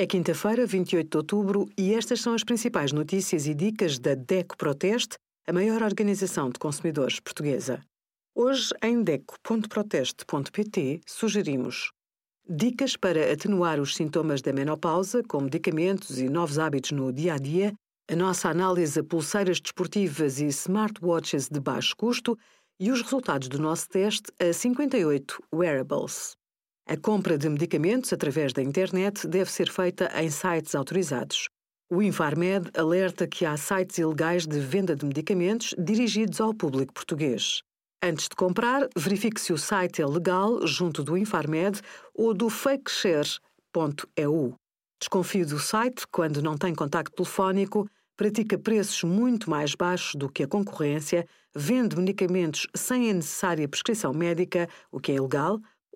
É quinta-feira, 28 de outubro, e estas são as principais notícias e dicas da DECO Proteste, a maior organização de consumidores portuguesa. Hoje, em DECO.proteste.pt, sugerimos dicas para atenuar os sintomas da menopausa, com medicamentos e novos hábitos no dia a dia, a nossa análise a pulseiras desportivas e smartwatches de baixo custo e os resultados do nosso teste a 58 wearables. A compra de medicamentos através da internet deve ser feita em sites autorizados. O Infarmed alerta que há sites ilegais de venda de medicamentos dirigidos ao público português. Antes de comprar, verifique se o site é legal junto do Infarmed ou do fakeshare.eu. Desconfie do site quando não tem contacto telefónico pratica preços muito mais baixos do que a concorrência, vende medicamentos sem a necessária prescrição médica, o que é ilegal,